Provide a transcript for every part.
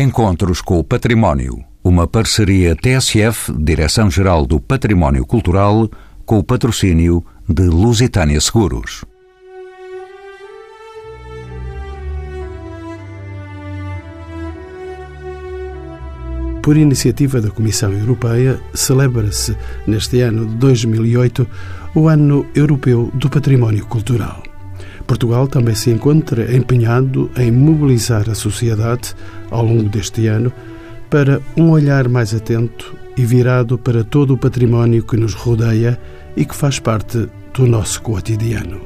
Encontros com o Património. Uma parceria TSF, Direção-Geral do Património Cultural, com o patrocínio de Lusitânia Seguros. Por iniciativa da Comissão Europeia, celebra-se neste ano de 2008 o Ano Europeu do Património Cultural. Portugal também se encontra empenhado em mobilizar a sociedade ao longo deste ano para um olhar mais atento e virado para todo o património que nos rodeia e que faz parte do nosso cotidiano.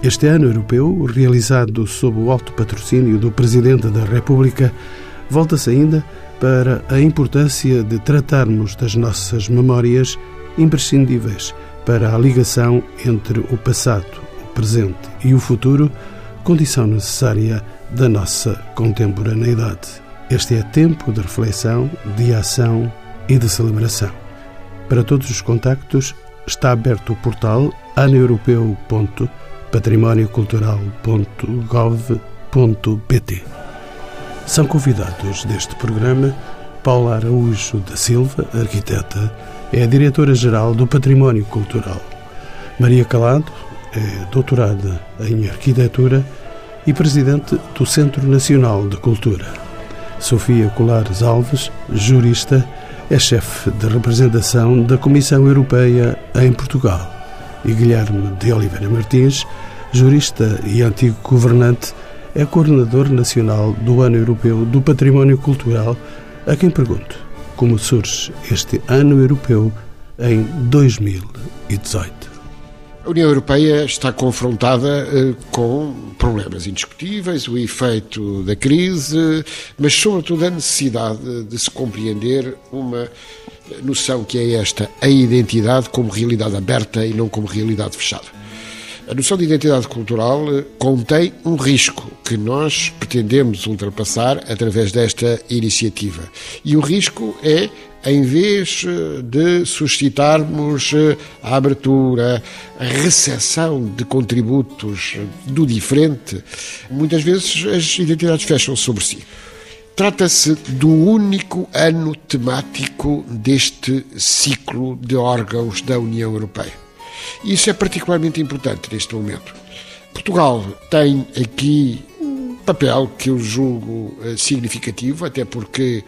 Este ano europeu, realizado sob o alto patrocínio do Presidente da República, volta-se ainda para a importância de tratarmos das nossas memórias imprescindíveis para a ligação entre o passado, presente e o futuro, condição necessária da nossa contemporaneidade. Este é tempo de reflexão, de ação e de celebração. Para todos os contactos está aberto o portal aneuropeu.patrimóniocultural.gov.pt. São convidados deste programa Paula Araújo da Silva, arquiteta, é a diretora-geral do Património Cultural. Maria Calado é doutorada em arquitetura e presidente do Centro Nacional de Cultura. Sofia Colares Alves, jurista, é chefe de representação da Comissão Europeia em Portugal. E Guilherme de Oliveira Martins, jurista e antigo governante, é coordenador nacional do Ano Europeu do Património Cultural, a quem pergunto como surge este Ano Europeu em 2018. A União Europeia está confrontada uh, com problemas indiscutíveis, o efeito da crise, mas, sobretudo, a necessidade de se compreender uma noção que é esta: a identidade como realidade aberta e não como realidade fechada. A noção de identidade cultural eh, contém um risco que nós pretendemos ultrapassar através desta iniciativa. E o risco é em vez eh, de suscitarmos eh, a abertura, a recepção de contributos do diferente, muitas vezes as identidades fecham sobre si. Trata-se do único ano temático deste ciclo de órgãos da União Europeia. Isso é particularmente importante neste momento. Portugal tem aqui um papel que eu julgo eh, significativo, até porque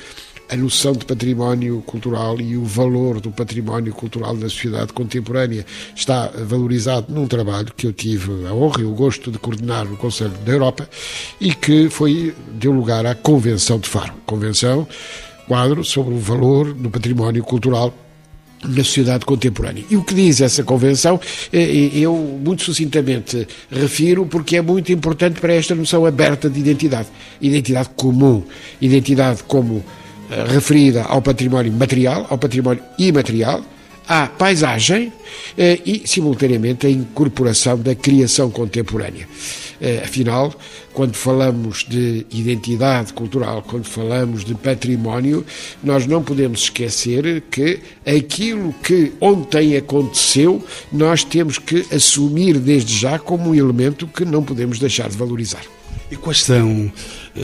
a noção de património cultural e o valor do património cultural da sociedade contemporânea está valorizado num trabalho que eu tive a honra e o gosto de coordenar no Conselho da Europa e que foi deu lugar à Convenção de Faro, Convenção quadro sobre o valor do património cultural na sociedade contemporânea. E o que diz essa convenção, eh, eh, eu muito sucintamente refiro, porque é muito importante para esta noção aberta de identidade. Identidade comum, identidade como referida ao património material, ao património imaterial, à paisagem e, simultaneamente, à incorporação da criação contemporânea. Eh, afinal, quando falamos de identidade cultural, quando falamos de património, nós não podemos esquecer que aquilo que ontem aconteceu, nós temos que assumir desde já como um elemento que não podemos deixar de valorizar. E quais são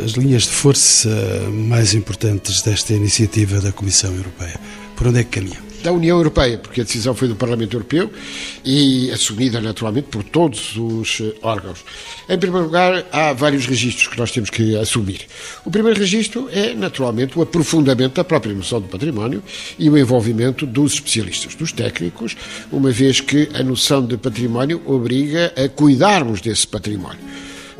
as linhas de força mais importantes desta iniciativa da Comissão Europeia? Por onde é que caminha? da União Europeia, porque a decisão foi do Parlamento Europeu e assumida naturalmente por todos os eh, órgãos. Em primeiro lugar, há vários registros que nós temos que assumir. O primeiro registro é, naturalmente, o aprofundamento da própria noção do património e o envolvimento dos especialistas, dos técnicos, uma vez que a noção de património obriga a cuidarmos desse património.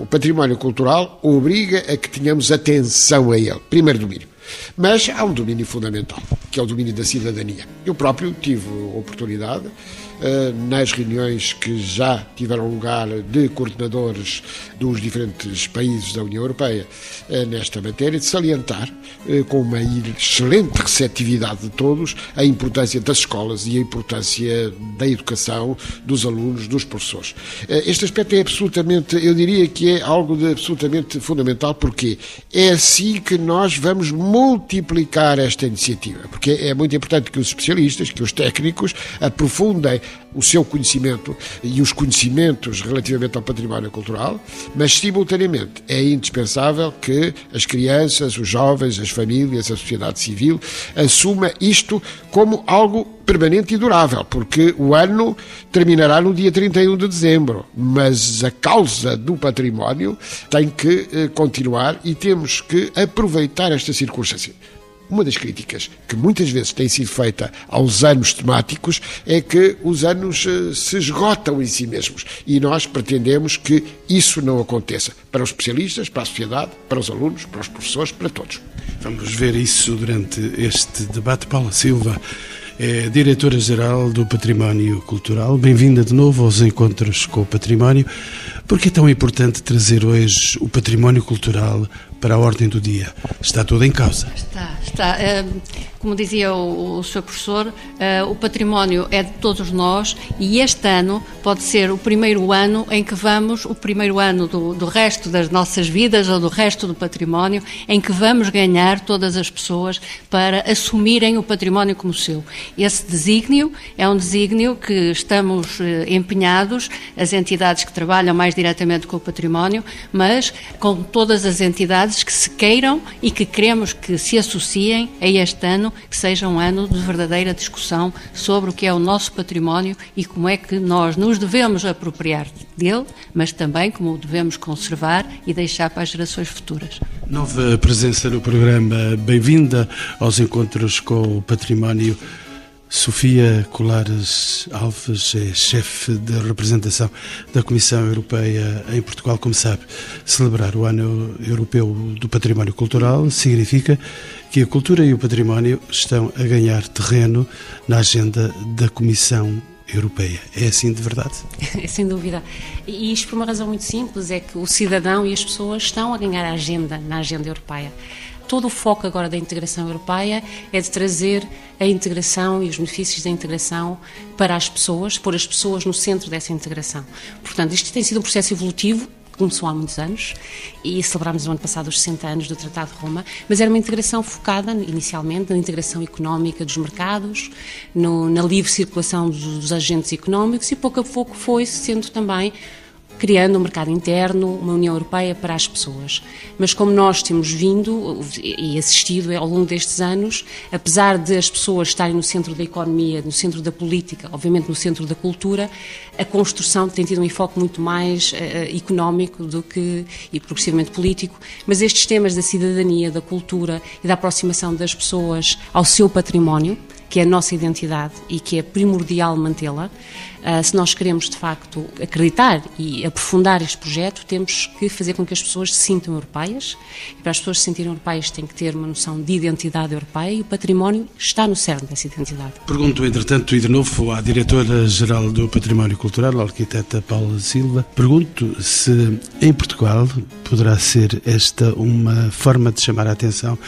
O património cultural obriga a que tenhamos atenção a ele. Primeiro domínio. Mas há um domínio fundamental, que é o domínio da cidadania. Eu próprio tive a oportunidade nas reuniões que já tiveram lugar de coordenadores dos diferentes países da União Europeia eh, nesta matéria, de salientar, eh, com uma excelente receptividade de todos, a importância das escolas e a importância da educação dos alunos, dos professores. Este aspecto é absolutamente, eu diria que é algo de absolutamente fundamental, porque é assim que nós vamos multiplicar esta iniciativa, porque é muito importante que os especialistas, que os técnicos aprofundem o seu conhecimento e os conhecimentos relativamente ao património cultural, mas simultaneamente é indispensável que as crianças, os jovens, as famílias, a sociedade civil assuma isto como algo permanente e durável, porque o ano terminará no dia 31 de dezembro, mas a causa do património tem que eh, continuar e temos que aproveitar esta circunstância. Uma das críticas que muitas vezes tem sido feita aos anos temáticos é que os anos eh, se esgotam em si mesmos e nós pretendemos que isso não aconteça para os especialistas, para a sociedade, para os alunos, para os professores, para todos. Vamos ver isso durante este debate. Paula Silva é diretora-geral do Património Cultural. Bem-vinda de novo aos Encontros com o Património. Por que é tão importante trazer hoje o património cultural para a ordem do dia? Está tudo em causa. Está, está. Como dizia o, Sr. Professor, o património é de todos nós e este ano pode ser o primeiro ano em que vamos, o primeiro ano do, do resto das nossas vidas ou do resto do património, em que vamos ganhar todas as pessoas para assumirem o património como seu. Esse desígnio é um desígnio que estamos eh, empenhados, as entidades que trabalham mais diretamente com o património, mas com todas as entidades que se queiram e que queremos que se associem a este ano, que seja um ano de verdadeira discussão sobre o que é o nosso património e como é que nós nos devemos apropriar dele, mas também como o devemos conservar e deixar para as gerações futuras. Nova presença no programa, bem-vinda aos encontros com o património. Sofia Colares Alves é chefe de representação da Comissão Europeia em Portugal. Como sabe, celebrar o Ano Europeu do Património Cultural significa que a cultura e o património estão a ganhar terreno na agenda da Comissão Europeia. É assim de verdade? Sem dúvida. E isto por uma razão muito simples: é que o cidadão e as pessoas estão a ganhar a agenda na agenda europeia todo o foco agora da integração europeia é de trazer a integração e os benefícios da integração para as pessoas, pôr as pessoas no centro dessa integração. Portanto, isto tem sido um processo evolutivo começou há muitos anos e celebrámos no ano passado os 60 anos do Tratado de Roma, mas era uma integração focada inicialmente na integração económica dos mercados, no, na livre circulação dos, dos agentes económicos e pouco a pouco foi sendo também criando um mercado interno, uma União Europeia para as pessoas. Mas como nós temos vindo e assistido ao longo destes anos, apesar de as pessoas estarem no centro da economia, no centro da política, obviamente no centro da cultura, a construção tem tido um enfoque muito mais uh, económico do que e progressivamente político, mas estes temas da cidadania, da cultura e da aproximação das pessoas ao seu património, que é a nossa identidade e que é primordial mantê-la. Uh, se nós queremos, de facto, acreditar e aprofundar este projeto, temos que fazer com que as pessoas se sintam europeias. E para as pessoas se sentirem europeias, têm que ter uma noção de identidade europeia e o património está no cerne dessa identidade. Pergunto, entretanto, e de novo à diretora-geral do Património Cultural, a arquiteta Paula Silva, pergunto se em Portugal poderá ser esta uma forma de chamar a atenção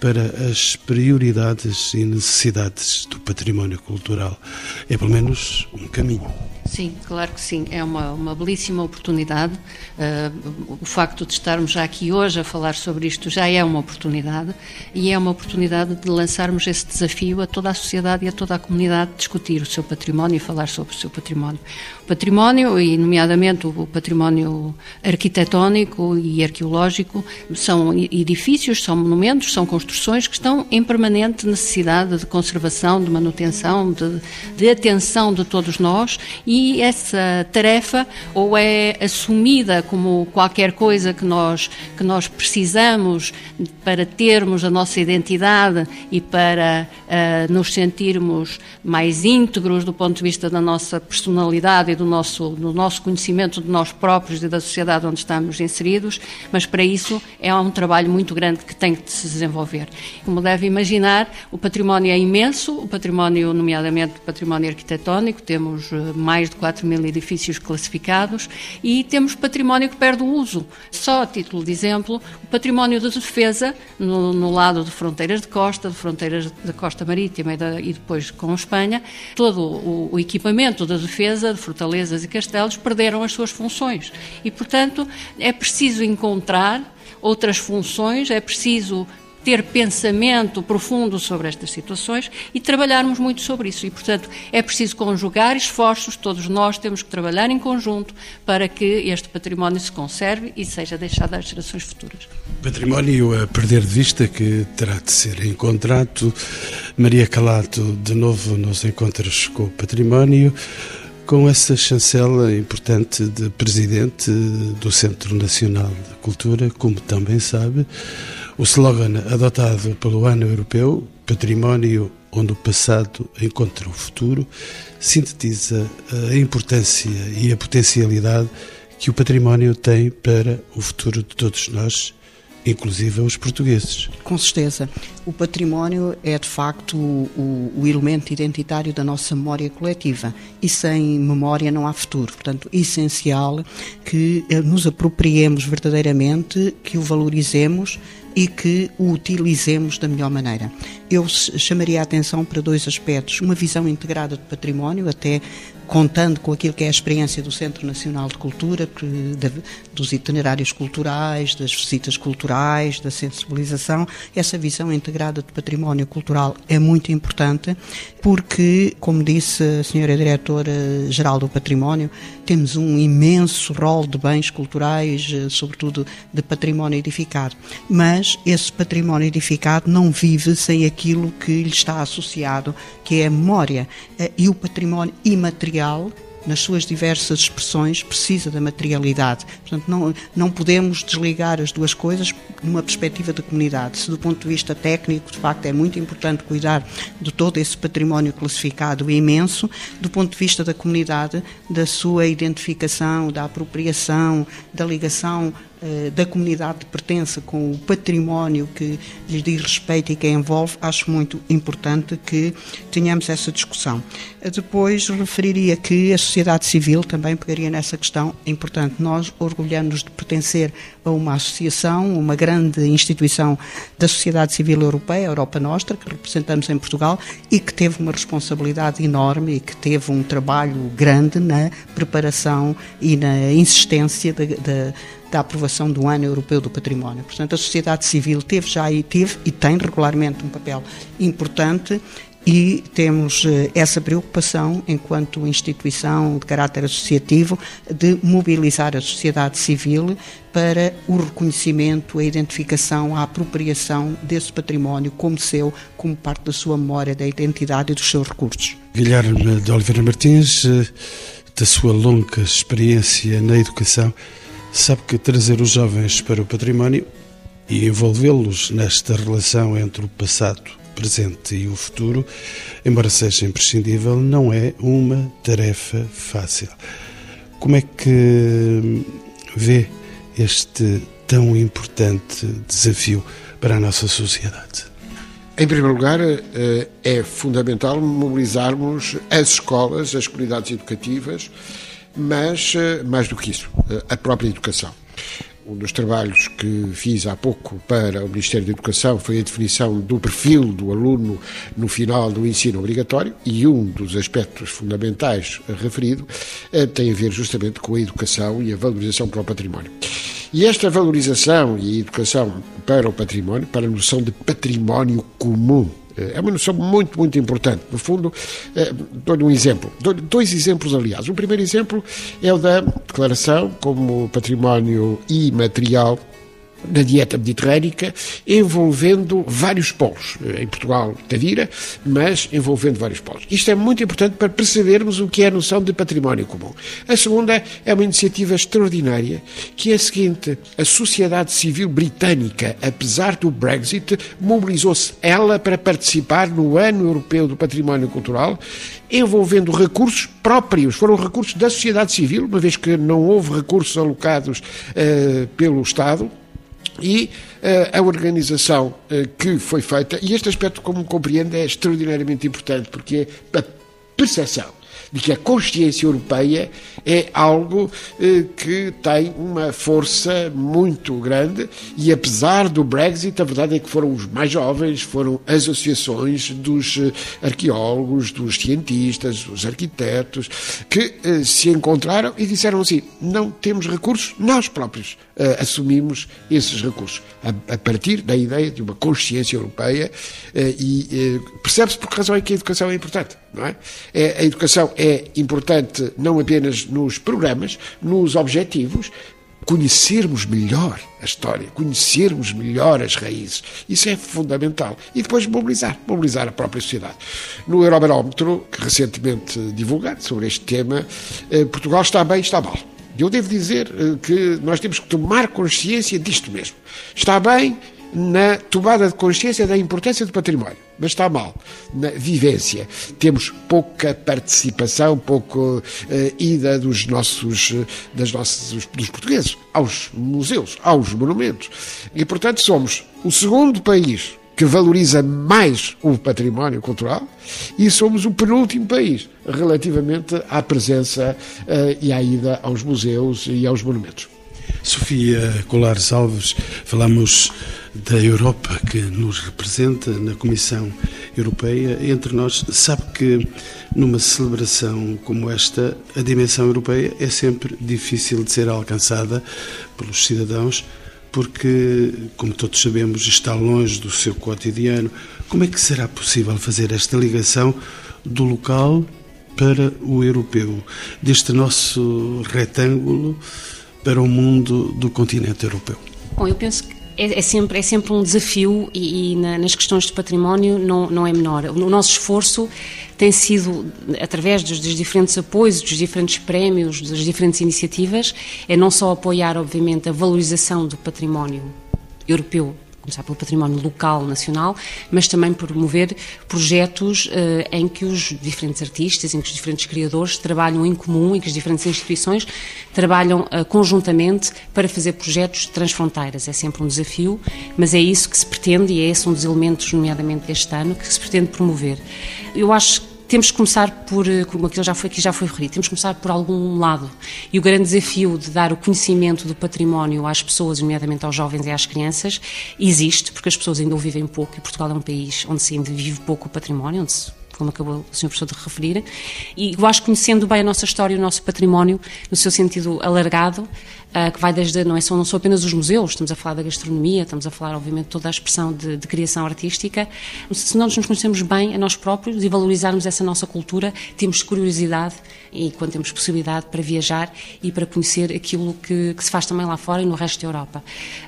para as prioridades e necessidades do património cultural. É pelo menos um caminho. Sim, claro que sim. É uma, uma belíssima oportunidade. Uh, o facto de estarmos já aqui hoje a falar sobre isto já é uma oportunidade e é uma oportunidade de lançarmos esse desafio a toda a sociedade e a toda a comunidade de discutir o seu património e falar sobre o seu património. O património, e nomeadamente o património arquitetónico e arqueológico, são edifícios, são monumentos, são construções que estão em permanente necessidade de conservação, de manutenção, de, de atenção de todos nós e e essa tarefa ou é assumida como qualquer coisa que nós, que nós precisamos para termos a nossa identidade e para uh, nos sentirmos mais íntegros do ponto de vista da nossa personalidade e do nosso, do nosso conhecimento de nós próprios e da sociedade onde estamos inseridos, mas para isso é um trabalho muito grande que tem que se desenvolver. Como deve imaginar, o património é imenso, o património, nomeadamente o património arquitetónico, temos eh, de 4 mil edifícios classificados e temos património que perde o uso. Só a título de exemplo, o património de defesa, no, no lado de fronteiras de costa, de fronteiras da costa marítima e, da, e depois com Espanha, todo o, o equipamento da defesa, de fortalezas e castelos, perderam as suas funções. E, portanto, é preciso encontrar outras funções, é preciso ter pensamento profundo sobre estas situações e trabalharmos muito sobre isso. E, portanto, é preciso conjugar esforços, todos nós temos que trabalhar em conjunto para que este património se conserve e seja deixado às gerações futuras. Património a perder de vista que terá de ser encontrado. Maria Calato, de novo nos encontros com o património com essa chancela importante de presidente do Centro Nacional de Cultura, como também sabe, o slogan adotado pelo Ano Europeu, Património onde o passado encontra o futuro, sintetiza a importância e a potencialidade que o património tem para o futuro de todos nós inclusive os portugueses. Com certeza. O património é, de facto, o, o, elemento identitário da nossa memória coletiva. E sem memória não há futuro. Portanto, é essencial que eh, nos apropriemos verdadeiramente, que o valorizemos e que o utilizemos da melhor maneira. Eu chamaria a atenção para dois aspectos. Uma visão integrada do património, até contando com aquilo que é a experiência do Centro Nacional de Cultura, dos itinerários culturais, das visitas culturais, da sensibilização. Essa visão integrada do património cultural é muito importante porque, como disse a senhora diretora-geral do património, temos um imenso rol de bens culturais, eh, sobretudo de património edificado. Mas esse património edificado não vive sem aquilo que lhe está associado, que é a memória. Eh, e o património imaterial nas suas diversas expressões, precisa da materialidade. Portanto, não, não podemos desligar as duas coisas numa perspectiva da comunidade. Se do ponto de vista técnico, de facto, é muito importante cuidar de todo esse património classificado imenso, do ponto de vista da comunidade, da sua identificação, da apropriação, da ligação da comunidade de pertença com o património que lhes diz respeito e que a envolve, acho muito importante que tenhamos essa discussão. Eh, depois referiria que a sociedade civil também pegaria nessa questão. É importante, nós orgulhamos de pertencer a uma associação, uma grande instituição da sociedade civil europeia, a Europa Nostra, que representamos em Portugal e que teve uma responsabilidade enorme e que teve um trabalho grande na preparação e na insistência da da aprovação do Ano Europeu do Património. Portanto, a sociedade civil teve já e teve e tem regularmente um papel importante e temos eh, essa preocupação, enquanto instituição de caráter associativo, de mobilizar a sociedade civil para o reconhecimento, a identificação, a apropriação desse património como seu, como parte da sua memória, da identidade e dos seus recursos. Guilherme de Oliveira Martins, eh, da sua longa experiência na educação, sabe que trazer os jovens para o património e envolvê-los nesta relação entre o passado, presente e o futuro, embora seja imprescindível, não é uma tarefa fácil. Como é que vê este tão importante desafio para a nossa sociedade? Em primeiro lugar, eh, é fundamental mobilizarmos as escolas, as comunidades educativas mas, eh, mais do que isso, eh, a própria educação. Um dos trabalhos que fiz há pouco para o Ministério da Educação foi a definição do perfil do aluno no final do ensino obrigatório e um dos aspectos fundamentais referido eh, tem a ver justamente com a educação e a valorização para o património. E esta valorização e a educação para o património, para a noção de património comum é uma noção muito, muito importante. No fundo, é, dou-lhe um exemplo. Dou dois exemplos, aliás. O primeiro exemplo é o da declaração como património imaterial na dieta mediterrânica, envolvendo vários polos. Em Portugal, Tavira, mas envolvendo vários polos. Isto é muito importante para percebermos o que é a noção de património comum. A segunda é uma iniciativa extraordinária, que é a seguinte: a sociedade civil britânica, apesar do Brexit, mobilizou-se ela para participar no Ano Europeu do Património Cultural, envolvendo recursos próprios, foram recursos da sociedade civil, uma vez que não houve recursos alocados uh, pelo Estado, e uh, a organização uh, que foi feita, e este aspecto, como compreende, é extraordinariamente importante, porque é a percepção de que a consciência europeia é algo eh, que tem uma força muito grande e apesar do Brexit, a verdade é que foram os mais jovens, foram as associações dos eh, arqueólogos, dos cientistas, dos arquitetos, que eh, se encontraram e disseram assim: não temos recursos, nós próprios uh, assumimos esses recursos, a, a, partir da ideia de uma consciência europeia uh, e uh, percebe-se por que razão é que a educação é importante, é? é? A educação é importante não apenas nos programas, nos objetivos, conhecermos melhor a história, conhecermos melhor as raízes. Isso é fundamental. E depois mobilizar, mobilizar a própria sociedade. No Eurobarómetro, recentemente divulgado sobre este tema, Portugal está bem, está mal. Eu devo dizer eh, que nós temos que tomar consciência disto mesmo. Está bem na tomada de consciência da importância do património, mas está mal na vivência. Temos pouca participação, pouca uh, ida dos nossos, uh, das nossas, dos portugueses aos museus, aos monumentos. E, portanto, somos o segundo país que valoriza mais o património cultural e somos o penúltimo país relativamente à presença uh, e à ida aos museus e aos monumentos. Sofia Colares Alves, falamos da Europa que nos representa na Comissão Europeia. Entre nós, sabe que numa celebração como esta, a dimensão europeia é sempre difícil de ser alcançada pelos cidadãos porque, como todos sabemos, está longe do seu cotidiano. Como é que será possível fazer esta ligação do local para o europeu, deste nosso retângulo para o mundo do continente europeu? Bom, eu penso que é, é, sempre, é sempre um desafio e, e na, nas questões de património não, não é menor. O nosso esforço tem sido, através dos, dos, diferentes apoios, dos diferentes prémios, das diferentes iniciativas, é não só apoiar, obviamente, a valorização do património europeu começar pelo património local, nacional, mas também promover projetos uh, em que os diferentes artistas, em que os diferentes criadores trabalham em comum, em que as diferentes instituições trabalham uh, conjuntamente para fazer projetos transfronteiras. É sempre um desafio, mas é isso que se pretende e é esse um dos elementos, nomeadamente deste ano, que se pretende promover. Eu acho temos que começar por, eh, como aquilo já foi, aqui já foi referido, temos que começar por algum lado. E o grande desafio de dar o conhecimento do património às pessoas, nomeadamente aos jovens e às crianças, existe, porque as pessoas ainda o vivem pouco e Portugal é um país onde se ainda vive pouco o património, onde se como acabou o Sr. Professor de referir, e eu acho que conhecendo bem a nossa história e o nosso património, no seu sentido alargado, uh, que vai desde, não, é só, não são apenas os museus, estamos a falar da gastronomia, estamos a falar, obviamente, toda a expressão de, de criação artística. Se não nos conhecemos bem a nós próprios e valorizarmos essa nossa cultura, temos curiosidade e quando temos possibilidade para viajar e para conhecer aquilo que, que, se faz também lá fora e no resto da Europa.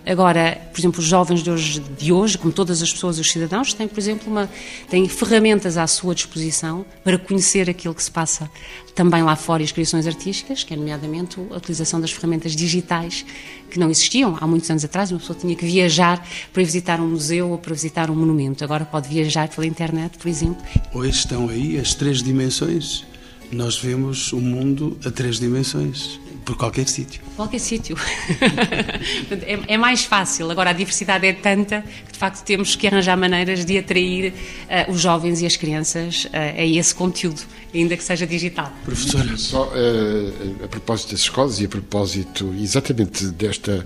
Agora, por exemplo, os jovens de hoje, de hoje como todas as pessoas, os cidadãos, têm, por exemplo, uma, têm ferramentas à sua disposição para conhecer aquilo que se passa também lá fora e as criações artísticas, que é nomeadamente a utilização das ferramentas digitais que não existiam há muitos anos atrás. Uma pessoa tinha que viajar para visitar um museu ou para visitar um monumento. Agora pode viajar pela internet, por exemplo. Hoje estão aí as três dimensões. Nós vemos o mundo a três dimensões por qualquer sítio. Qualquer sítio. é, é, mais fácil. Agora, a diversidade é tanta que, de facto, temos que arranjar maneiras de atrair uh, os jovens e as crianças uh, a esse conteúdo, ainda que seja digital. Professora. Só uh, a propósito das escolas e a propósito exatamente desta,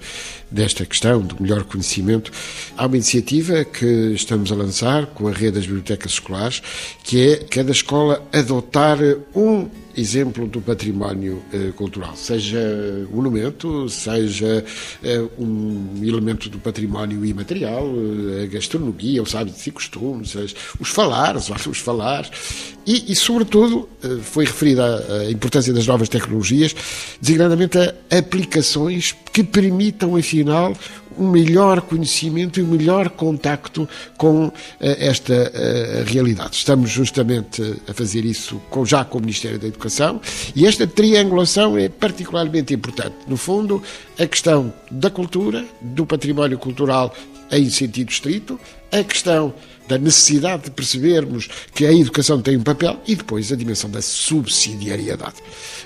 desta questão do melhor conhecimento, há uma iniciativa que estamos a lançar com a rede das bibliotecas escolares, que é cada escola adotar um exemplo do património eh, cultural, seja monumento, seja eh, um elemento do património imaterial, eh, a gastronomia, os hábitos e costumes, os falares, os falares, e, e sobretudo, eh, foi referida a, importância das novas tecnologias, designadamente a aplicações que permitam, afinal, um melhor conhecimento e um melhor contacto com uh, esta uh, realidade. Estamos justamente a fazer isso com, já com o Ministério da Educação e esta triangulação é particularmente importante. No fundo, a questão da cultura, do património cultural em sentido estrito, a questão da necessidade de percebermos que a educação tem um papel e depois a dimensão da subsidiariedade.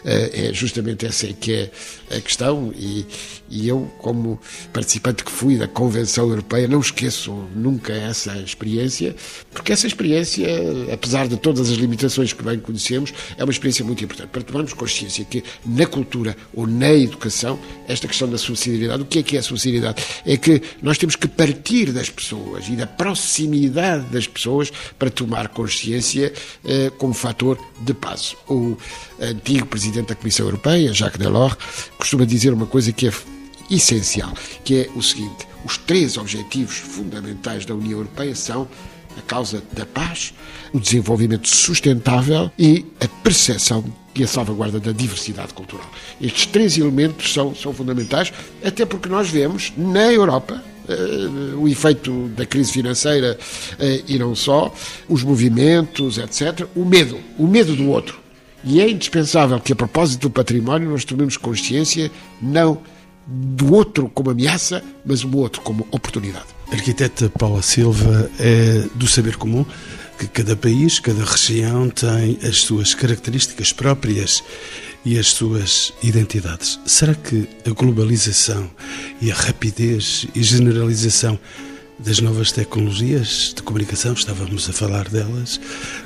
Eh, é justamente essa é que é a questão e, e eu, como participante que fui da Convenção Europeia, não esqueço nunca essa experiência, porque essa experiência, apesar de todas as limitações que bem conhecemos, é uma experiência muito importante para tomarmos consciência que na cultura ou na educação, esta questão da subsidiariedade, o que é que é a subsidiariedade? É que nós temos que partir das pessoas e da proximidade das pessoas para tomar consciência eh, como fator de paz. O antigo presidente da Comissão Europeia, Jacques Delors, costuma dizer uma coisa que é essencial, que é o seguinte: os três objetivos fundamentais da União Europeia são a causa da paz, o desenvolvimento sustentável e a percepção e a salvaguarda da diversidade cultural. Estes três elementos são, são fundamentais, até porque nós vemos na Europa Uh, o efeito da crise financeira uh, e não só, os movimentos, etc., o medo, o medo do outro. E é indispensável que, a propósito do património, nós tomemos consciência não do outro como ameaça, mas o outro como oportunidade. Arquiteta Paula Silva é do saber comum que cada país, cada região tem as suas características próprias e as suas identidades. Será que a globalização e a rapidez e generalização das novas tecnologias de comunicação, estávamos a falar delas,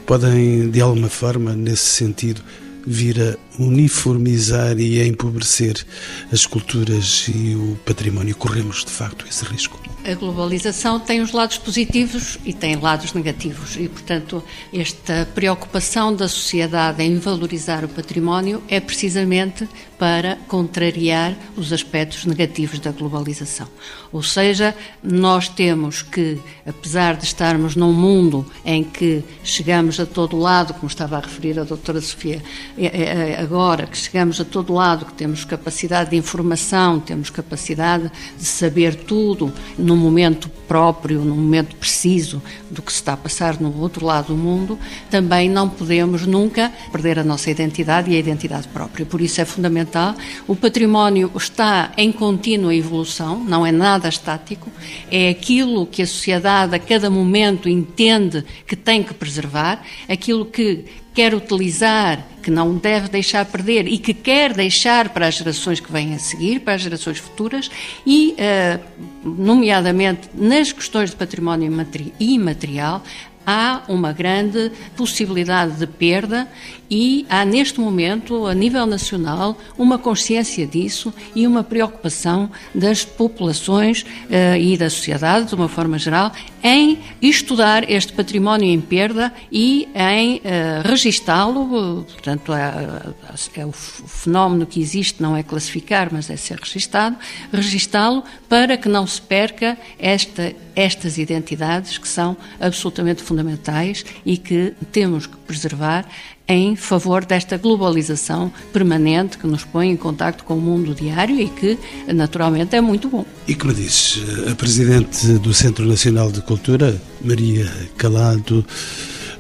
podem de alguma forma, nesse sentido, vir a uniformizar e a empobrecer as culturas e o património. Corremos, de facto, esse risco. A globalização tem os lados positivos e tem lados negativos e, portanto, esta preocupação da sociedade em valorizar o património é precisamente para contrariar os aspectos negativos da globalização. Ou seja, nós temos que, apesar de estarmos num mundo em que chegamos a todo lado, como estava a referir a doutora Sofia é, é, é, agora, que chegamos a todo lado, que temos capacidade de informação, temos capacidade de saber tudo, no momento próprio, no momento preciso do que se está a passar no outro lado do mundo, também não podemos nunca perder a nossa identidade e a identidade própria. Por isso é fundamental. O património está em contínua evolução, não é nada estático, é aquilo que a sociedade a cada momento entende que tem que preservar, aquilo que quer utilizar, que não deve deixar perder e que quer deixar para as gerações que vêm a seguir, para as gerações futuras e, uh, nomeadamente nas questões de património imaterial, há uma grande possibilidade de perda e há neste momento, a nível nacional, uma consciência disso e uma preocupação das populações uh, e da sociedade, de uma forma geral, em estudar este património em perda e em uh, registá-lo. Portanto, é, é, o fenómeno que existe, não é classificar, mas é ser registado, registá-lo para que não se perca esta, estas identidades que são absolutamente fundamentais e que temos que preservar em favor desta globalização permanente que nos põe em contacto com o mundo diário e que, naturalmente, é muito bom. E como disse a Presidente do Centro Nacional de Cultura, Maria Calado,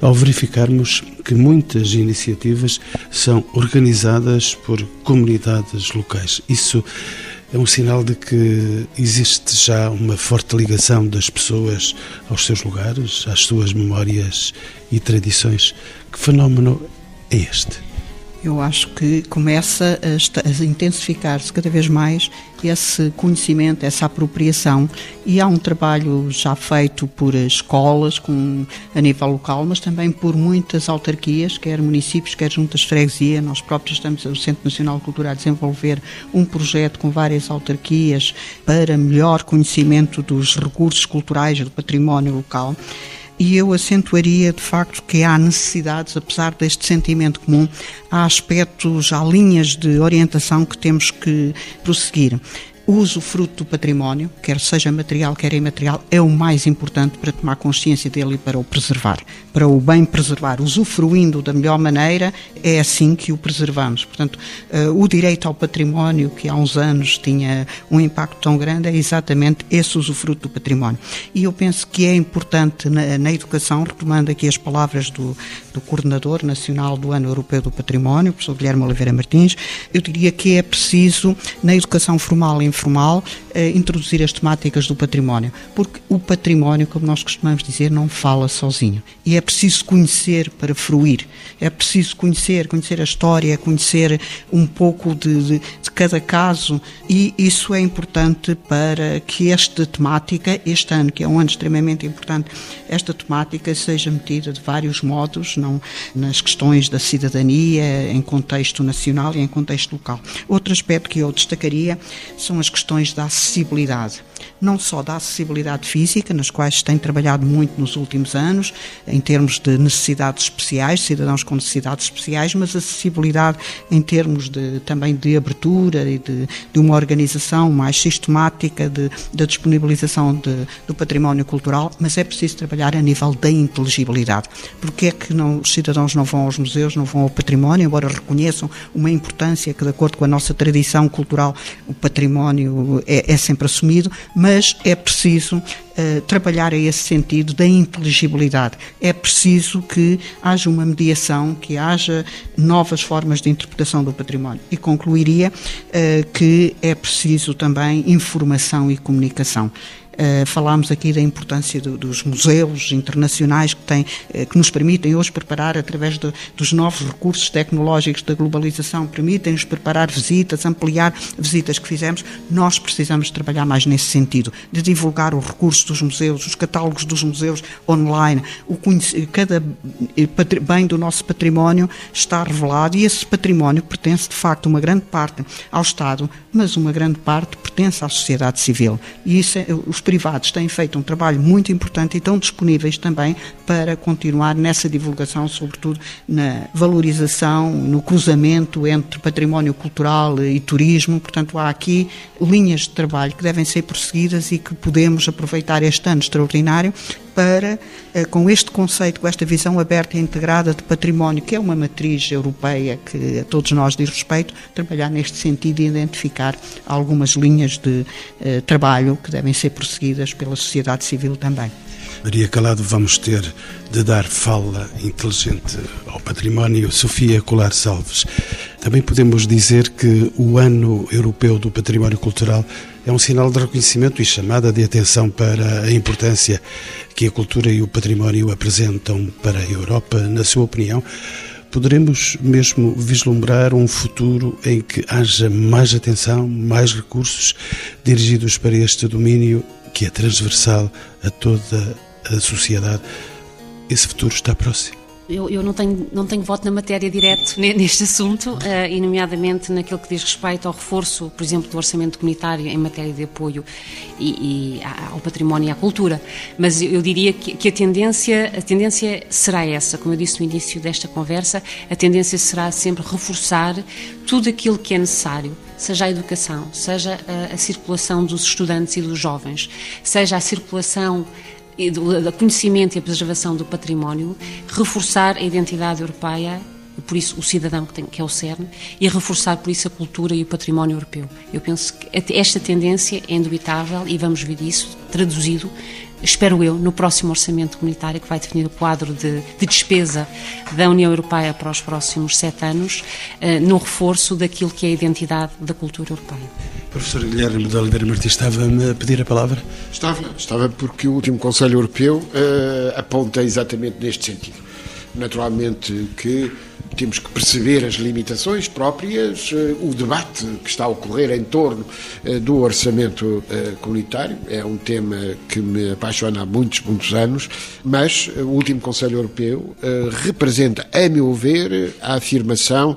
ao verificarmos que muitas iniciativas são organizadas por comunidades locais. Isso é um sinal de que existe já uma forte ligação das pessoas aos seus lugares, às suas memórias e tradições. Que fenómeno é este? Eu acho que começa a, intensificar-se cada vez mais esse conhecimento, essa apropriação. E há um trabalho já feito por escolas com, a nível local, mas também por muitas autarquias, quer municípios, quer juntas de freguesia. Nós próprios estamos, o Centro Nacional de Cultura, a desenvolver um projeto com várias autarquias para melhor conhecimento dos recursos culturais, do património local e eu acentuaria de facto que há necessidades, apesar deste sentimento comum, há aspectos, há linhas de orientação que temos que prosseguir o usufruto do património, quer seja material, quer imaterial, é o mais importante para tomar consciência dele e para o preservar, para o bem preservar, usufruindo da melhor maneira, é assim que o preservamos. Portanto, uh, o direito ao património, que há uns anos tinha um impacto tão grande, é exatamente esse usufruto do património. E eu penso que é importante na, na educação, retomando aqui as palavras do, do Coordenador Nacional do Ano Europeu do Património, o professor Guilherme Oliveira Martins, eu diria que é preciso, na educação formal, informal, eh, introduzir as temáticas do património, porque o património, como nós costumamos dizer, não fala sozinho. E é preciso conhecer para fruir, é preciso conhecer, conhecer a história, conhecer um pouco de, de, de cada caso, e isso é importante para que esta temática, este ano, que é um ano extremamente importante, esta temática seja metida de vários modos, não nas questões da cidadania, em contexto nacional e em contexto local. Outro aspecto que eu destacaria são as questões da acessibilidade não só da acessibilidade física, nas quais tem trabalhado muito nos últimos anos, em termos de necessidades especiais, cidadãos com necessidades especiais, mas acessibilidade em termos de, também de abertura e de, de uma organização mais sistemática de, da disponibilização de, do património cultural, mas é preciso trabalhar a nível da inteligibilidade. Porque é que não, os cidadãos não vão aos museus, não vão ao património, embora reconheçam uma importância que, de acordo com a nossa tradição cultural, o património é, é sempre assumido, mas é preciso uh, trabalhar a esse sentido da inteligibilidade. É preciso que haja uma mediação, que haja novas formas de interpretação do património. E concluiria uh, que é preciso também informação e comunicação. Uh, falámos aqui da importância do, dos museus internacionais que, têm, uh, que nos permitem hoje preparar, através de, dos novos recursos tecnológicos da globalização, permitem-nos preparar visitas, ampliar visitas que fizemos. Nós precisamos trabalhar mais nesse sentido, de divulgar os recursos dos museus, os catálogos dos museus online. O, cada eh, bem do nosso património está revelado e esse património pertence, de facto, uma grande parte ao Estado, mas uma grande parte pertence à sociedade civil. E isso é, os privados têm feito um trabalho muito importante e estão disponíveis também para continuar nessa divulgação, sobretudo na valorização, no cruzamento entre património cultural e turismo. Portanto, há aqui linhas de trabalho que devem ser prosseguidas e que podemos aproveitar este ano extraordinário para, eh, com este conceito, com esta visão aberta e integrada de património, que é uma matriz europeia que a todos nós diz respeito, trabalhar neste sentido e identificar algumas linhas de eh, trabalho que devem ser prosseguidas pela sociedade civil também. Maria Calado, vamos ter de dar fala inteligente ao património Sofia Colar Salves. Também podemos dizer que o Ano Europeu do Património Cultural é um sinal de reconhecimento e chamada de atenção para a importância que a cultura e o património apresentam para a Europa, na sua opinião. Poderemos mesmo vislumbrar um futuro em que haja mais atenção, mais recursos dirigidos para este domínio que é transversal a toda a sociedade. Esse futuro está próximo. Eu, eu, não, tenho, não tenho voto na matéria direto neste assunto, uh, e nomeadamente naquilo que diz respeito ao reforço, por exemplo, do orçamento comunitário em matéria de apoio e, e ao património e à cultura. Mas eu, diria que, que, a, tendência, a tendência será essa, como eu disse no início desta conversa, a tendência será sempre reforçar tudo aquilo que é necessário seja a educação, seja a, a circulação dos estudantes e dos jovens, seja a circulação do conhecimento e a preservação do património, reforçar a identidade europeia por isso o cidadão que, tem, que é o CERN, e reforçar por isso a cultura e o património europeu. Eu penso que esta tendência é indubitável e vamos ver isso traduzido, espero eu, no próximo orçamento comunitário que vai definir o quadro de, de despesa da União Europeia para os próximos sete anos, uh, no reforço daquilo que é a identidade da cultura europeia. Professor Guilherme de Oliveira Martins, estava-me a pedir a palavra? Estava, estava porque o último Conselho Europeu uh, aponta exatamente neste sentido. Naturalmente que temos que perceber as limitações próprias, eh, o debate que está a ocorrer em torno eh, do orçamento eh, comunitário. É um tema que me apaixona há muitos, muitos anos, mas o último Conselho Europeu representa, a meu ver, a afirmação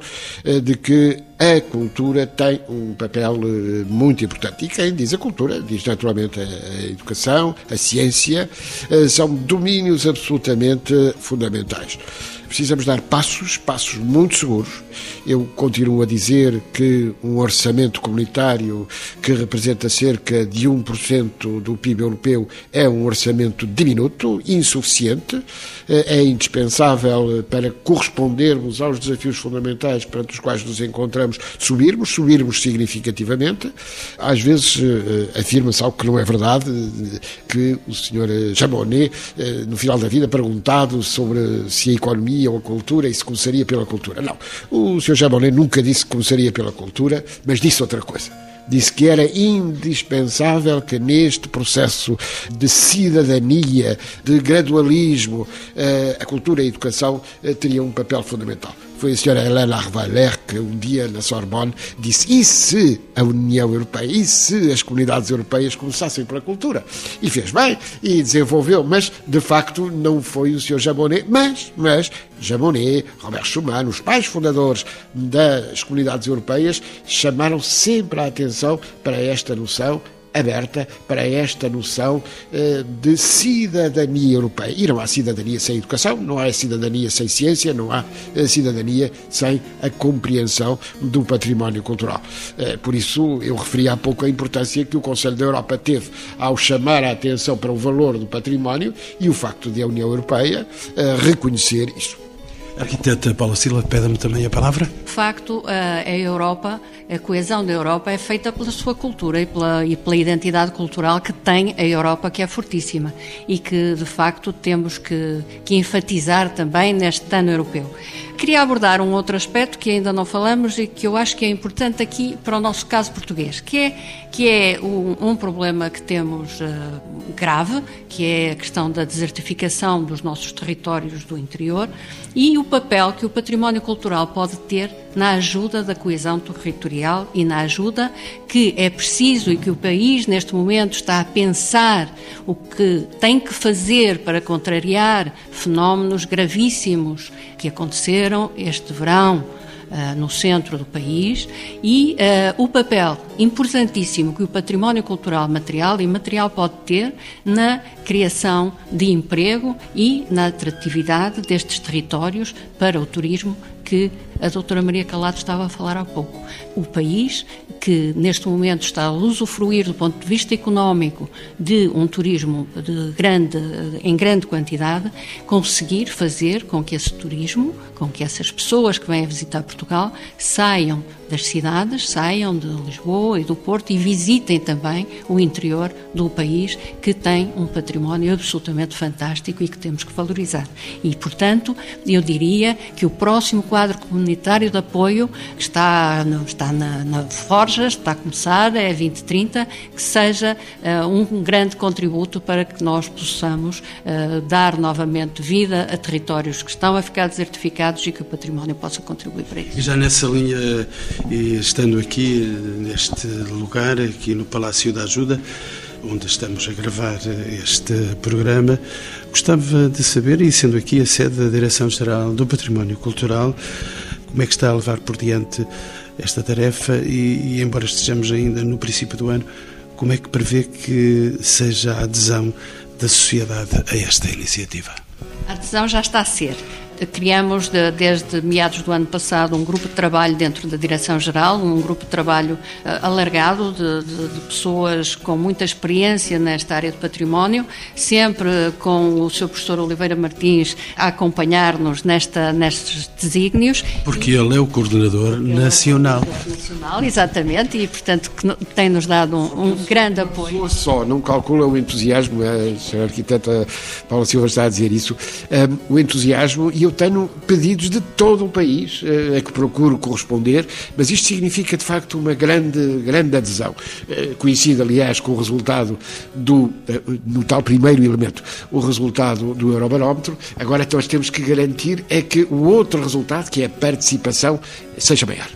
de que a cultura tem um papel muito importante. E quem diz a cultura diz naturalmente a educação, a ciência, são domínios absolutamente fundamentais. Precisamos dar passos, passos muito seguros. Eu continuo a dizer que um orçamento comunitário que representa cerca de 1% do PIB europeu é um orçamento diminuto, insuficiente, é indispensável para correspondermos aos desafios fundamentais perante os quais nos encontramos, subirmos, subirmos significativamente. Às vezes eh, afirma-se algo que não é verdade, que o senhor Jamonet, eh, no final da vida, perguntado sobre se a economia ou a cultura e se começaria pela cultura. Não. O Sr. Jabonet nunca disse que começaria pela cultura, mas disse outra coisa. disse que era indispensável que neste processo de cidadania, de gradualismo, eh, a cultura e a educação eh, teriam um papel fundamental. Foi a senhora Helena Arvaler que um dia na Sorbonne disse e se a União Europeia, e se as comunidades europeias começassem pela cultura? E fez bem e desenvolveu, mas de facto não foi o senhor Jamonet, mas, mas Jamonet, Robert Schuman, os pais fundadores das comunidades europeias chamaram sempre a atenção para esta noção aberta para esta noção eh, de cidadania europeia. E não há cidadania sem educação, não há cidadania sem ciência, não há eh, cidadania sem a compreensão do património cultural. Eh, por isso, eu referi há pouco a importância que o Conselho da Europa teve ao chamar a atenção para o valor do património e o facto de a União Europeia reconhecer isso. Arquiteta Paula Silva pede-me também a palavra. De facto, a Europa, a coesão da Europa é feita pela sua cultura e pela, e pela identidade cultural que tem a Europa, que é fortíssima e que, de facto, temos que, que enfatizar também neste ano europeu. Queria abordar um outro aspecto que ainda não falamos e que eu acho que é importante aqui para o nosso caso português, que é, que é um, um problema que temos uh, grave, que é a questão da desertificação dos nossos territórios do interior e o papel que o património cultural pode ter na ajuda da coesão territorial e na ajuda que é preciso e que o país neste momento está a pensar o que tem que fazer para contrariar fenómenos gravíssimos que aconteceram este verão no centro do país e uh, o papel importantíssimo que o património cultural material e imaterial pode ter na criação de emprego e na atratividade destes territórios para o turismo que a doutora Maria Calado estava a falar há pouco. O país que neste momento está a usufruir do ponto de vista económico de um turismo de grande, em grande quantidade, conseguir fazer com que esse turismo, com que essas pessoas que vêm a visitar Portugal saiam das cidades, saiam de Lisboa e do Porto e visitem também o interior do país que tem um património absolutamente fantástico e que temos que valorizar. E, portanto, eu diria que o próximo quadro comunitário de apoio que está, está na, na Forja, está a começar, é 2030, que seja uh, um grande contributo para que nós possamos uh, dar novamente vida a territórios que estão a ficar desertificados e que o património possa contribuir para isso. E já nessa linha estando aqui neste lugar, aqui no Palácio da Ajuda, onde estamos a gravar este programa, gostava de saber, e sendo aqui a sede da Direção-Geral do Património Cultural, como é que está a levar por diante esta tarefa e, e, embora estejamos ainda no princípio do ano, como é que prevê que seja a adesão da sociedade a esta iniciativa? A adesão já está a ser. Criamos, de, desde meados do ano passado, um grupo de trabalho dentro da Direção-Geral, um grupo de trabalho uh, alargado de, de, de, pessoas com muita experiência nesta área de património, sempre com o Sr. Professor Oliveira Martins a acompanhar-nos nesta, nestes desígnios. Porque ele é o coordenador nacional. É o coordenador nacional, exatamente, e portanto tem-nos dado um, um grande apoio. Não só, não calcula o entusiasmo, a arquiteta Paula Silva está a dizer isso, um, o entusiasmo e eu tenho pedidos de todo o país eh, a que procuro corresponder, mas isto significa de facto uma grande, grande adesão. Eh, coincide, aliás, com o resultado do, eh, no tal primeiro elemento, o resultado do Eurobarómetro. Agora nós temos que garantir é que o outro resultado, que é a participação, seja maior.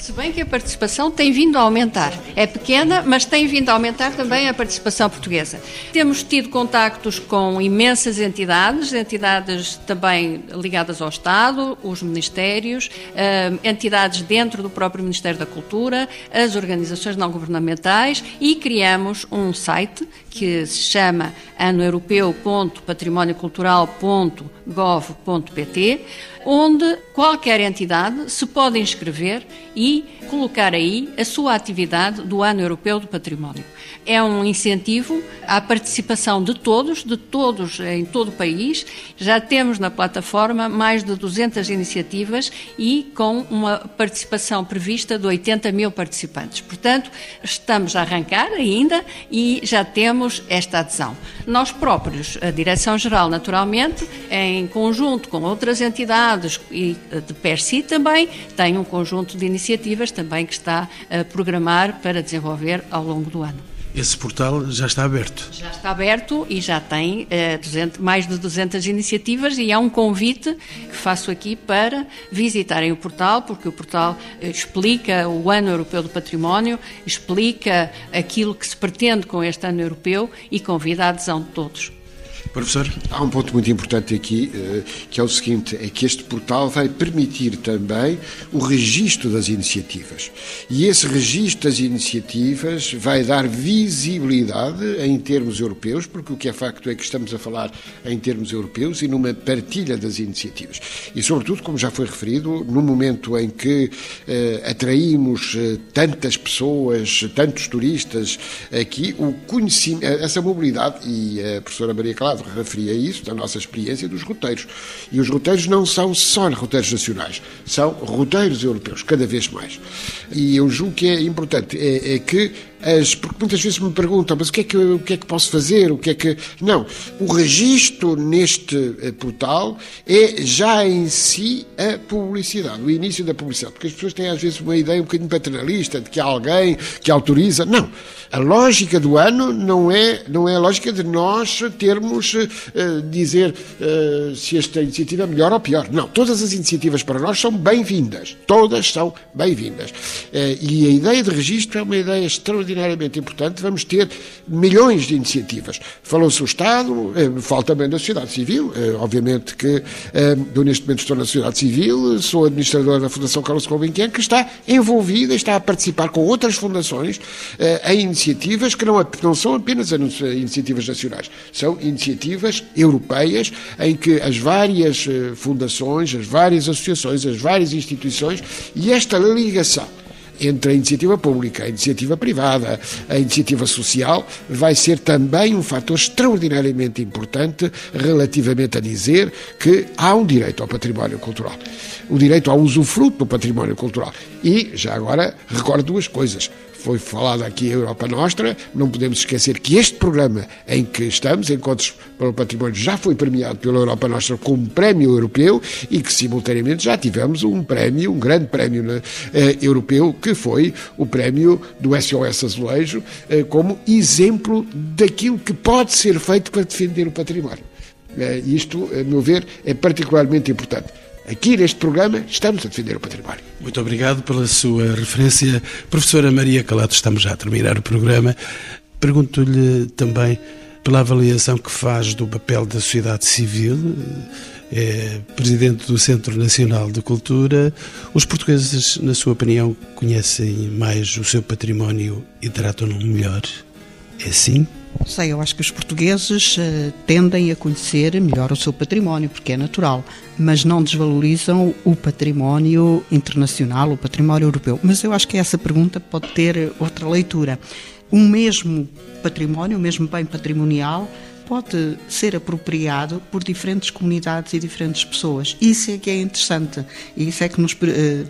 Se bem que a participação tem vindo a aumentar. É pequena, mas tem vindo a aumentar também a participação portuguesa. Temos tido contactos com imensas entidades, entidades também ligadas ao Estado, os ministérios, eh, entidades dentro do próprio Ministério da Cultura, as organizações não governamentais e criamos um site que se chama anoeuropeu.patrimoniocultural.gov.pt onde qualquer entidade se pode inscrever e colocar aí a sua atividade do Ano Europeu do Património. É um incentivo à participação de todos, de todos em todo o país. Já temos na plataforma mais de 200 iniciativas e com uma participação prevista de 80 mil participantes. Portanto, estamos a arrancar ainda e já temos esta adesão. Nós próprios, a Direção-Geral, naturalmente, em conjunto com outras entidades e de per si também, tem um conjunto de iniciativas também que está a programar para desenvolver ao longo do ano. Esse portal já está aberto? Já está aberto e já tem uh, eh, 200, mais de 200 iniciativas e há um convite que faço aqui para visitarem o portal, porque o portal uh, explica o Ano Europeu do Património, explica aquilo que se pretende com este Ano Europeu e convida a adesão de todos. Professor? Há um ponto muito importante aqui, eh, que é o seguinte, é que este portal vai permitir também o registro das iniciativas. E esse registro das iniciativas vai dar visibilidade em termos europeus, porque o que é facto é que estamos a falar em termos europeus e numa partilha das iniciativas. E, sobretudo, como já foi referido, no momento em que eh, atraímos eh, tantas pessoas, tantos turistas aqui, o conhecimento, essa mobilidade, e a professora Maria Clara referia isso, da nossa experiência dos roteiros. E os roteiros não são só roteiros nacionais, são roteiros europeus, cada vez mais. E eu julgo que é importante, é, é que as, porque muitas vezes me perguntam, mas o que, é que, o que é que posso fazer? O que é que. Não. O registro neste eh, portal é já em si a publicidade, o início da publicidade. Porque as pessoas têm às vezes uma ideia um bocadinho paternalista de que há alguém que autoriza. Não. A lógica do ano não é, não é a lógica de nós termos, uh, dizer uh, se esta iniciativa é melhor ou pior. Não. Todas as iniciativas para nós são bem-vindas. Todas são bem-vindas. Uh, e a ideia de registro é uma ideia extraordinariamente importante, vamos ter milhões de iniciativas. Falou-se o Estado, falo também da sociedade civil, obviamente que eu neste momento estou na sociedade civil, sou administrador da Fundação Carlos Gulbenkian, que está envolvida, está a participar com outras fundações em iniciativas que não, não são apenas iniciativas nacionais, são iniciativas europeias em que as várias fundações, as várias associações, as várias instituições e esta ligação entre a iniciativa pública, a iniciativa privada, a iniciativa social, vai ser também um fator extraordinariamente importante relativamente a dizer que há um direito ao património cultural, o direito ao usufruto do património cultural. E, já agora, recordo duas coisas foi falado aqui a Europa Nostra, não podemos esquecer que este programa em que estamos, Encontros para o Património, já foi premiado pela Europa Nostra como prémio europeu e que simultaneamente já tivemos um prémio, um grande prémio né, eh, europeu, que foi o prémio do SOS Azulejo, eh, como exemplo daquilo que pode ser feito para defender o património. Eh, isto, a meu ver, é particularmente importante. Aqui neste programa estamos a defender o património. Muito obrigado pela sua referência. Professora Maria Calato, estamos já a terminar o programa. Pergunto-lhe também pela avaliação que faz do papel da sociedade civil, é presidente do Centro Nacional de Cultura. Os portugueses, na sua opinião, conhecem mais o seu património e tratam-no melhor? É assim? Sei, eu acho que os portugueses uh, tendem a conhecer melhor o seu património, porque é natural, mas não desvalorizam o património internacional, o património europeu. Mas eu acho que essa pergunta pode ter outra leitura. O mesmo património, o mesmo bem patrimonial, pode ser apropriado por diferentes comunidades e diferentes pessoas. Isso é que é interessante e isso é que nos uh,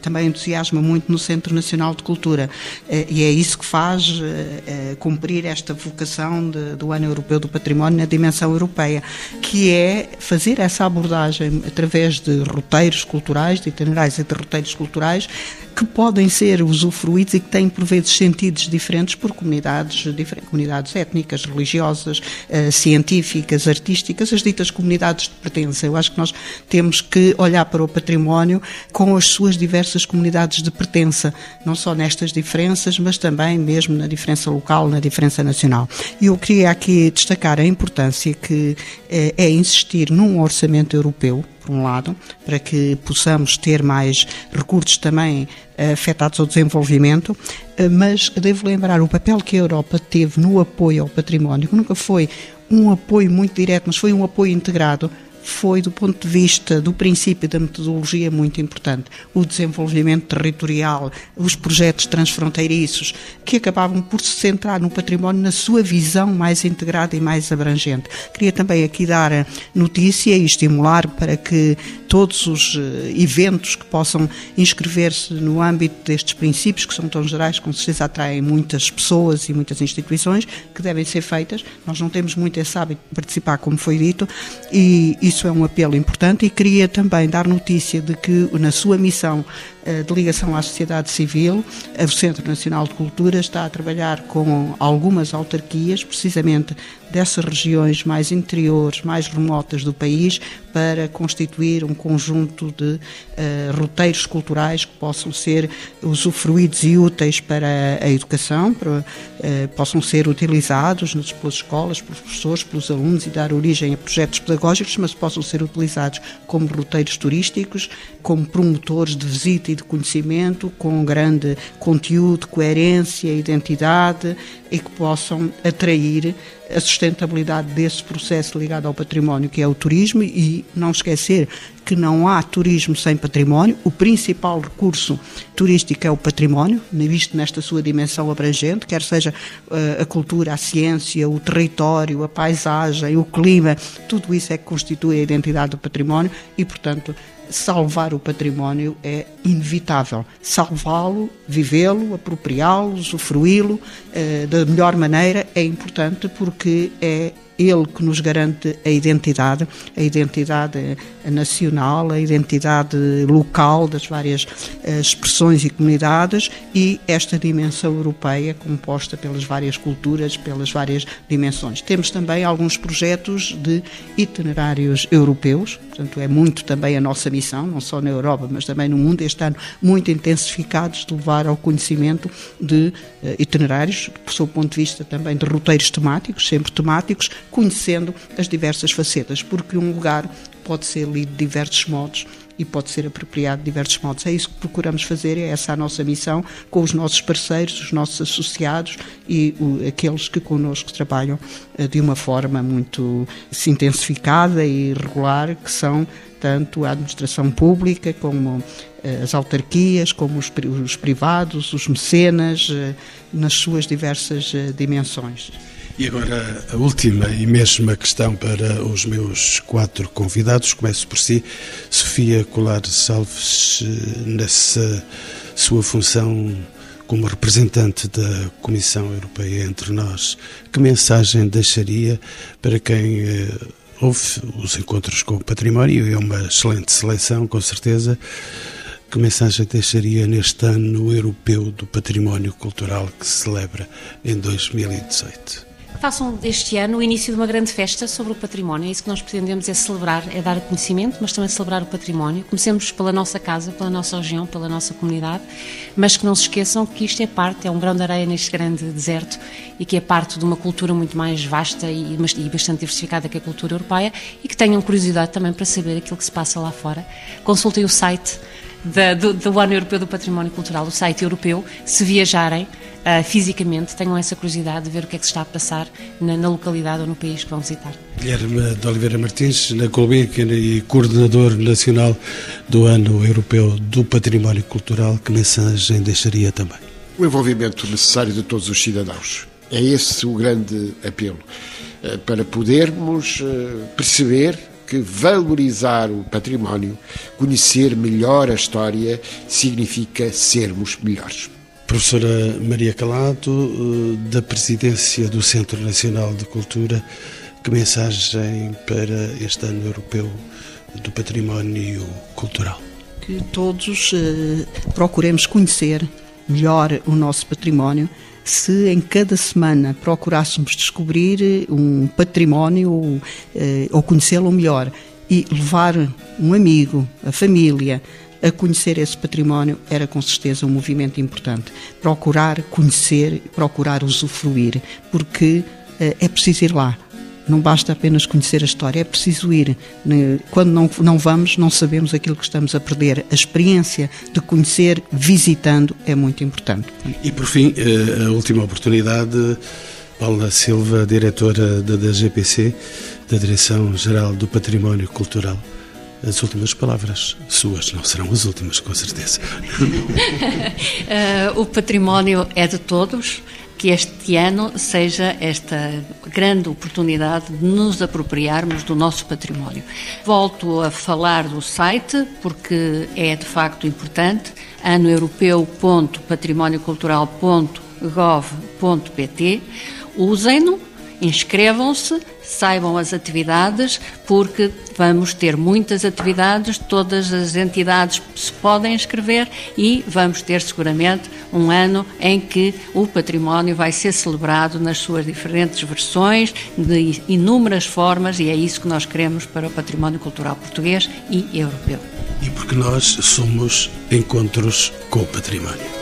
também entusiasma muito no Centro Nacional de Cultura uh, e é isso que faz uh, cumprir esta vocação de, do Ano Europeu do Património na dimensão europeia, que é fazer essa abordagem através de roteiros culturais, de itinerários e de roteiros culturais que podem ser usufruídos e que têm por vezes sentidos diferentes por comunidades, comunidades étnicas, religiosas, científicas científicas, artísticas, as ditas comunidades de pertença. Eu acho que nós temos que olhar para o património com as suas diversas comunidades de pertença, não só nestas diferenças, mas também mesmo na diferença local, na diferença nacional. E eu queria aqui destacar a importância que é, é insistir num orçamento europeu, por um lado, para que possamos ter mais recursos também eh, afetados ao desenvolvimento, eh, mas devo lembrar o papel que a Europa teve no apoio ao património, que nunca foi um apoio muito direto, mas foi um apoio integrado foi, do ponto de vista do princípio da metodologia, muito importante. O desenvolvimento territorial, os projetos transfronteiriços, que acabavam por se centrar no património na sua visão mais integrada e mais abrangente. Queria também aqui dar notícia e estimular para que todos os eh, eventos que possam inscrever-se no âmbito destes princípios, que são tão gerais, com certeza atraem muitas pessoas e muitas instituições, que devem ser feitas. Nós não temos muito esse hábito de participar, como foi dito, e isso é um apelo importante e queria também dar notícia de que na sua missão de ligação à sociedade civil, o Centro Nacional de Cultura está a trabalhar com algumas autarquias, precisamente dessas regiões mais interiores, mais remotas do país, para constituir um conjunto de uh, roteiros culturais que possam ser usufruídos e úteis para a educação, para, uh, possam ser utilizados nas pelas escolas, pelos professores, pelos alunos e dar origem a projetos pedagógicos, mas possam ser utilizados como roteiros turísticos, como promotores de visita de conhecimento, com grande conteúdo, coerência, identidade e que possam atrair a sustentabilidade desse processo ligado ao património, que é o turismo, e não esquecer que não há turismo sem património. O principal recurso turístico é o património, visto nesta sua dimensão abrangente, quer seja eh, a cultura, a ciência, o território, a paisagem, o clima, tudo isso é que constitui a identidade do património e, portanto, salvar o património é inevitável. Salvá-lo, vivê-lo, apropriá-lo, usufruí-lo eh, da melhor maneira é importante porque é ele que nos garante a identidade, a identidade nacional, a identidade local das várias eh, expressões e comunidades e esta dimensão europeia composta pelas várias culturas, pelas várias dimensões. Temos também alguns projetos de itinerários europeus, portanto é muito também a nossa missão, não só na Europa, mas também no mundo, este ano muito intensificados de levar ao conhecimento de uh, itinerários, do seu ponto de vista também de roteiros temáticos, sempre temáticos, conhecendo as diversas facetas, porque um lugar pode ser lido de diversos modos e pode ser apropriado de diversos modos. É isso que procuramos fazer, é essa a nossa missão com os nossos parceiros, os nossos associados e o, aqueles que connosco trabalham uh, de uma forma muito intensificada e regular, que são tanto a administração pública como uh, as autarquias, como os, os, privados, os mecenas, uh, nas suas diversas dimensões. E agora a última e mesma questão para os meus quatro convidados. Começo por si, Sofia Colares Alves, nessa sua função como representante da Comissão Europeia entre nós, que mensagem deixaria para quem eh, houve os encontros com o património? É uma excelente seleção, com certeza. Que mensagem deixaria neste ano europeu do património cultural que se celebra em 2018? Façam deste ano o início de uma grande festa sobre o património. É isso que nós pretendemos, é celebrar, é dar conhecimento, mas também celebrar o património. Comecemos pela nossa casa, pela nossa região, pela nossa comunidade, mas que não se esqueçam que isto é parte, é um grão de areia neste grande deserto e que é parte de uma cultura muito mais vasta e, bastante diversificada que a cultura europeia e que tenham curiosidade também para saber aquilo que se passa lá fora. Consultem o site da, do, do ano europeu do património cultural, o site europeu, se viajarem uh, fisicamente tenham essa curiosidade de ver o que é que se está a passar na, na localidade ou no país que vão visitar. Guilherme de Oliveira Martins, na Colbíaca e coordenador nacional do Ano Europeu do Património Cultural, que mensagem deixaria também? O envolvimento necessário de todos os cidadãos. É esse o grande apelo, eh, para podermos eh, perceber que valorizar o património, conhecer melhor a história, significa sermos melhores. Professora Maria Calado, eh, da presidência do Centro Nacional de Cultura, que mensagem para este ano europeu do património cultural? Que todos eh, procuremos conhecer melhor o nosso património. Se em cada semana procurássemos descobrir eh, um património eh, ou conhecê-lo melhor e levar um amigo, a família, a conhecer esse património era com certeza um movimento importante. Procurar conhecer, procurar usufruir, porque uh, é preciso ir lá. Não basta apenas conhecer a história, é preciso ir. Quando não, não vamos, não sabemos aquilo que estamos a perder. A experiência de conhecer visitando é muito importante. E por fim, eh, a última oportunidade, Paula Silva, diretora da DGPC, da Direção-Geral do Património Cultural as últimas palavras suas não serão as últimas, com certeza. uh, o património é de todos. Que este ano seja esta grande oportunidade de nos apropriarmos do nosso património. Volto a falar do site, porque é de facto importante, anoeuropeu.patrimoniocultural.gov.pt. Usem-no inscrevam-se, saibam as atividades, porque vamos ter muitas atividades, todas as entidades se podem inscrever e vamos ter seguramente um ano em que o património vai ser celebrado nas suas diferentes versões, de inúmeras formas, e é isso que nós queremos para o património cultural português e europeu. E porque nós somos encontros com o património.